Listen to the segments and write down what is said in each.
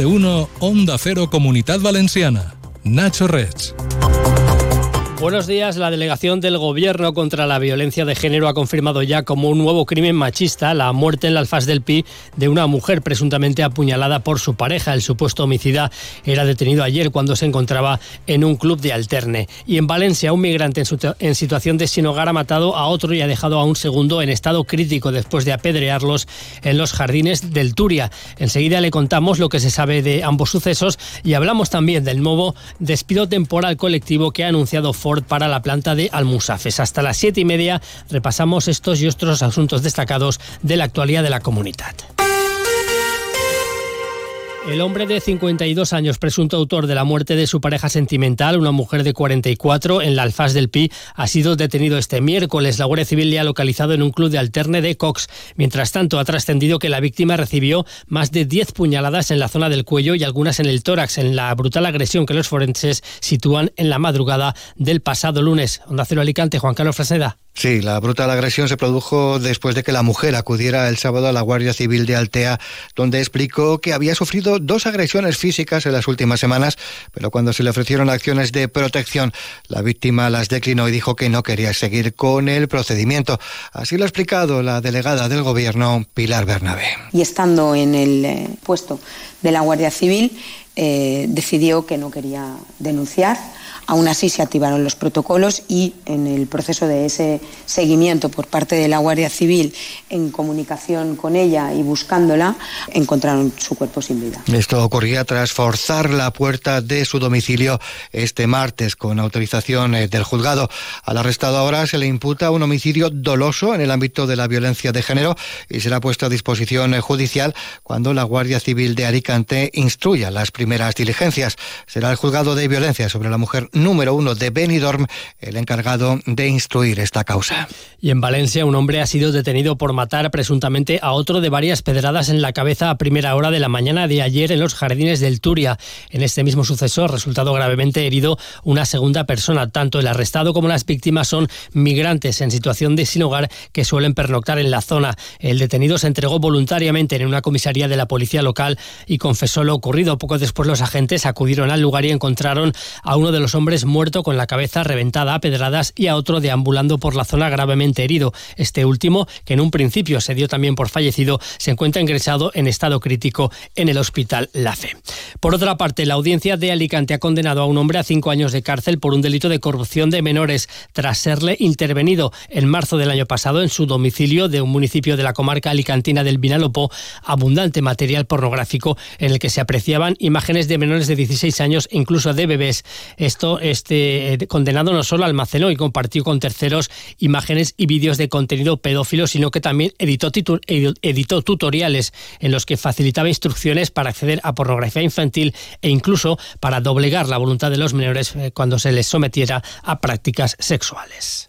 de uno, Onda Cero Comunidad Valenciana. Nacho Reds. Buenos días. La delegación del Gobierno contra la violencia de género ha confirmado ya como un nuevo crimen machista la muerte en la Alfaz del Pi de una mujer presuntamente apuñalada por su pareja. El supuesto homicida era detenido ayer cuando se encontraba en un club de alterne. Y en Valencia, un migrante en, en situación de sin hogar ha matado a otro y ha dejado a un segundo en estado crítico después de apedrearlos en los jardines del Turia. Enseguida le contamos lo que se sabe de ambos sucesos y hablamos también del nuevo despido temporal colectivo que ha anunciado Ford para la planta de Almusafes. Hasta las siete y media repasamos estos y otros asuntos destacados de la actualidad de la comunidad. El hombre de 52 años, presunto autor de la muerte de su pareja sentimental, una mujer de 44, en la Alfaz del Pi, ha sido detenido este miércoles. La Guardia Civil le ha localizado en un club de alterne de Cox. Mientras tanto, ha trascendido que la víctima recibió más de 10 puñaladas en la zona del cuello y algunas en el tórax, en la brutal agresión que los forenses sitúan en la madrugada del pasado lunes. Onda Cero Alicante, Juan Carlos Fraseda. Sí, la brutal agresión se produjo después de que la mujer acudiera el sábado a la Guardia Civil de Altea, donde explicó que había sufrido dos agresiones físicas en las últimas semanas, pero cuando se le ofrecieron acciones de protección, la víctima las declinó y dijo que no quería seguir con el procedimiento. Así lo ha explicado la delegada del Gobierno, Pilar Bernabé. Y estando en el eh, puesto de la Guardia Civil, eh, decidió que no quería denunciar Aún así se activaron los protocolos y en el proceso de ese seguimiento por parte de la Guardia Civil en comunicación con ella y buscándola, encontraron su cuerpo sin vida. Esto ocurría tras forzar la puerta de su domicilio este martes con autorización eh, del juzgado. Al arrestado ahora se le imputa un homicidio doloso en el ámbito de la violencia de género y será puesto a disposición eh, judicial cuando la Guardia Civil de Alicante instruya las primeras diligencias. Será el juzgado de violencia sobre la mujer número uno de Benidorm, el encargado de instruir esta causa. Y en Valencia, un hombre ha sido detenido por matar presuntamente a otro de varias pedradas en la cabeza a primera hora de la mañana de ayer en los jardines del Turia. En este mismo suceso resultado gravemente herido una segunda persona. Tanto el arrestado como las víctimas son migrantes en situación de sin hogar que suelen pernoctar en la zona. El detenido se entregó voluntariamente en una comisaría de la policía local y confesó lo ocurrido. Poco después los agentes acudieron al lugar y encontraron a uno de los hombres muerto con la cabeza reventada a pedradas y a otro deambulando por la zona gravemente herido. Este último, que en un principio se dio también por fallecido, se encuentra ingresado en estado crítico en el hospital La Fe. Por otra parte, la audiencia de Alicante ha condenado a un hombre a cinco años de cárcel por un delito de corrupción de menores tras serle intervenido en marzo del año pasado en su domicilio de un municipio de la comarca alicantina del Vinalopó abundante material pornográfico en el que se apreciaban imágenes de menores de 16 años, incluso de bebés. Esto este eh, condenado no solo almacenó y compartió con terceros imágenes y vídeos de contenido pedófilo, sino que también editó, editó tutoriales en los que facilitaba instrucciones para acceder a pornografía infantil e incluso para doblegar la voluntad de los menores eh, cuando se les sometiera a prácticas sexuales.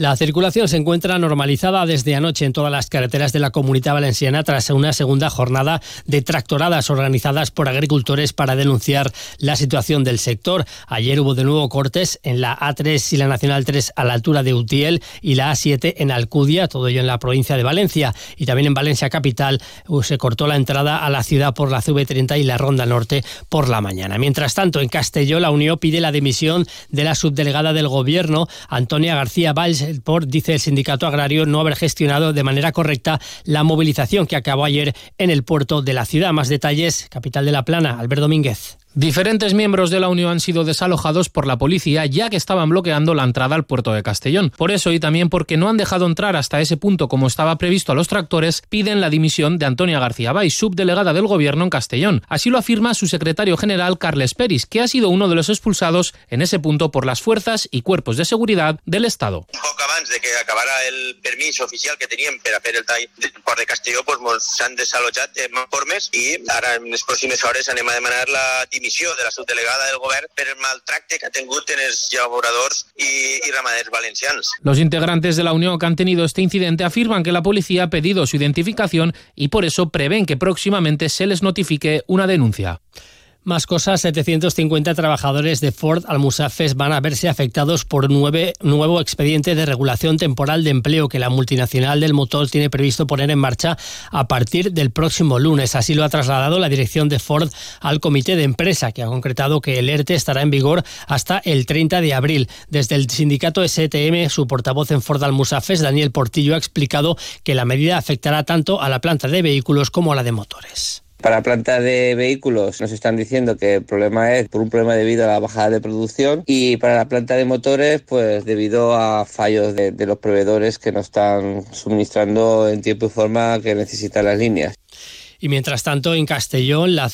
La circulación se encuentra normalizada desde anoche en todas las carreteras de la comunidad valenciana tras una segunda jornada de tractoradas organizadas por agricultores para denunciar la situación del sector. Ayer hubo de nuevo cortes en la A3 y la Nacional 3 a la altura de Utiel y la A7 en Alcudia, todo ello en la provincia de Valencia. Y también en Valencia Capital uh, se cortó la entrada a la ciudad por la CV30 y la Ronda Norte por la mañana. Mientras tanto, en Castelló, la Unión pide la dimisión de la subdelegada del Gobierno, Antonia García Valls, por, dice el sindicato agrario, no haber gestionado de manera correcta la movilización que acabó ayer en el puerto de la ciudad. Más detalles, capital de La Plana, Albert Domínguez. Diferentes miembros de la Unión han sido desalojados por la policía ya que estaban bloqueando la entrada al puerto de Castellón. Por eso y también porque no han dejado entrar hasta ese punto como estaba previsto a los tractores, piden la dimisión de Antonia García Bay, subdelegada del Gobierno en Castellón. Así lo afirma su secretario general Carles Peris, que ha sido uno de los expulsados en ese punto por las fuerzas y cuerpos de seguridad del Estado. Antes de que acabara el permiso oficial que tenían para hacer el tall del port de Castelló, pues s'han desalojat en informes i ara en les pròximes hores anem a demanar la dimissió de la subdelegada del govern per el maltracte que ha tingut en els llaboradors y, y ramaders valencians. Los integrantes de la Unión que han tenido este incidente afirman que la policía ha pedido su identificación y por eso prevén que próximamente se les notifique una denuncia. Más cosas, 750 trabajadores de Ford Almusafes van a verse afectados por un nuevo expediente de regulación temporal de empleo que la multinacional del motor tiene previsto poner en marcha a partir del próximo lunes. Así lo ha trasladado la dirección de Ford al comité de empresa, que ha concretado que el ERTE estará en vigor hasta el 30 de abril. Desde el sindicato STM, su portavoz en Ford Almusafes, Daniel Portillo, ha explicado que la medida afectará tanto a la planta de vehículos como a la de motores. Para la planta de vehículos nos están diciendo que el problema es por un problema debido a la bajada de producción y para la planta de motores pues debido a fallos de, los proveedores que no están suministrando en tiempo y forma que necesitan las líneas. Y mientras tanto, en Castellón, la,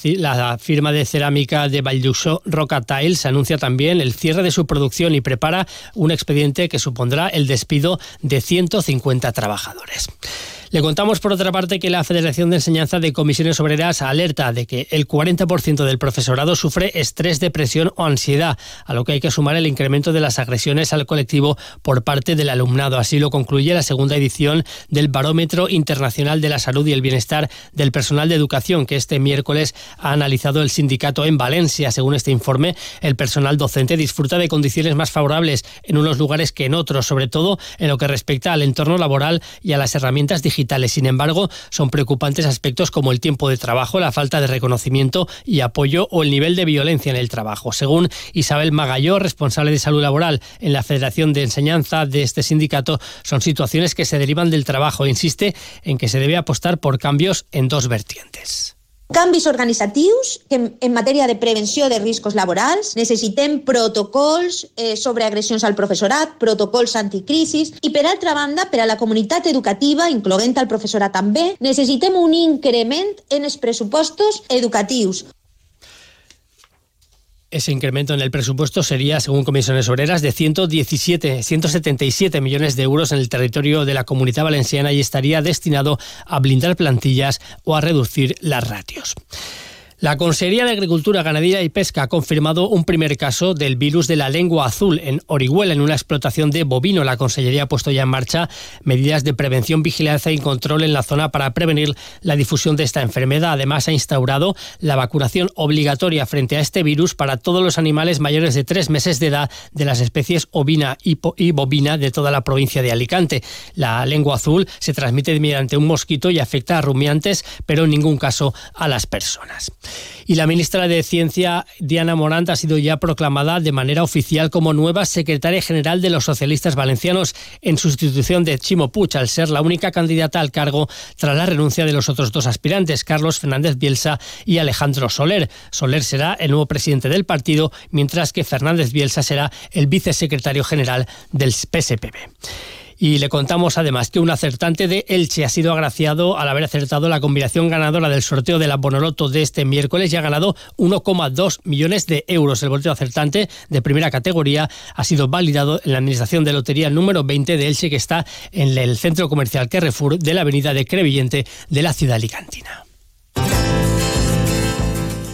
firma de cerámica de Valldusó Roca Tiles anuncia también el cierre de su producción y prepara un expediente que supondrá el despido de 150 trabajadores. Le contamos por otra parte que la Federación de Enseñanza de Comisiones Obreras alerta de que el 40% del profesorado sufre estrés, depresión o ansiedad, a lo que hay que sumar el incremento de las agresiones al colectivo por parte del alumnado. Así lo concluye la segunda edición del Barómetro Internacional de la Salud y el Bienestar del Personal de Educación, que este miércoles ha analizado el sindicato en Valencia. Según este informe, el personal docente disfruta de condiciones más favorables en unos lugares que en otros, sobre todo en lo que respecta al entorno laboral y a las herramientas digitales sin embargo, son preocupantes aspectos como el tiempo de trabajo, la falta de reconocimiento y apoyo o el nivel de violencia en el trabajo. Según Isabel Magalló, responsable de salud laboral en la Federación de Enseñanza de este sindicato, son situaciones que se derivan del trabajo. Insiste en que se debe apostar por cambios en dos vertientes. Canvis organitzatius que en matèria de prevenció de riscos laborals necessitem protocols eh, sobre agressions al professorat, protocols anticrisis i per altra banda, per a la comunitat educativa, incloent el professorat també, necessitem un increment en els pressupostos educatius. Ese incremento en el presupuesto sería, según comisiones obreras, de 117, 177 millones de euros en el territorio de la comunidad valenciana y estaría destinado a blindar plantillas o a reducir las ratios. La Consejería de Agricultura, Ganadería y Pesca ha confirmado un primer caso del virus de la lengua azul en Orihuela, en una explotación de bovino. La Consellería ha puesto ya en marcha medidas de prevención, vigilancia y control en la zona para prevenir la difusión de esta enfermedad. Además, ha instaurado la vacunación obligatoria frente a este virus para todos los animales mayores de tres meses de edad de las especies ovina y bovina de toda la provincia de Alicante. La lengua azul se transmite mediante un mosquito y afecta a rumiantes, pero en ningún caso a las personas. Y la ministra de Ciencia, Diana Morant, ha sido ya proclamada de manera oficial como nueva secretaria general de los socialistas valencianos en sustitución de Chimo Puig, al ser la única candidata al cargo tras la renuncia de los otros dos aspirantes, Carlos Fernández Bielsa y Alejandro Soler. Soler será el nuevo presidente del partido, mientras que Fernández Bielsa será el vicesecretario general del PSPB. Y le contamos además que un acertante de Elche ha sido agraciado al haber acertado la combinación ganadora del sorteo de la Bonoloto de este miércoles y ha ganado 1,2 millones de euros. El boleto acertante de primera categoría ha sido validado en la Administración de Lotería número 20 de Elche, que está en el centro comercial Carrefour de la avenida de Crevillente de la ciudad alicantina.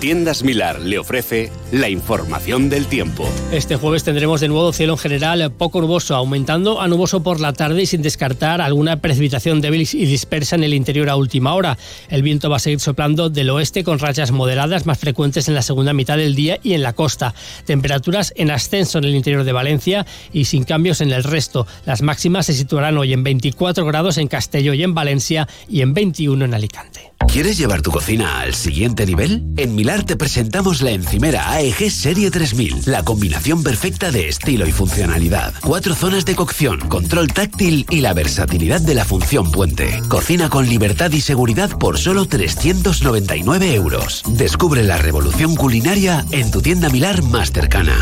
Tiendas Milar le ofrece la información del tiempo. Este jueves tendremos de nuevo cielo en general poco nuboso, aumentando a nuboso por la tarde y sin descartar alguna precipitación débil y dispersa en el interior a última hora. El viento va a seguir soplando del oeste con rachas moderadas más frecuentes en la segunda mitad del día y en la costa. Temperaturas en ascenso en el interior de Valencia y sin cambios en el resto. Las máximas se situarán hoy en 24 grados en Castelló y en Valencia y en 21 en Alicante. ¿Quieres llevar tu cocina al siguiente nivel? En Milar te presentamos la encimera AEG Serie 3000, la combinación perfecta de estilo y funcionalidad. Cuatro zonas de cocción, control táctil y la versatilidad de la función puente. Cocina con libertad y seguridad por solo 399 euros. Descubre la revolución culinaria en tu tienda Milar más cercana.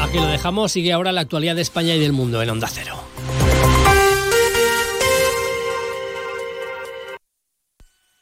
Aquí lo dejamos, sigue ahora la actualidad de España y del mundo en Onda Cero.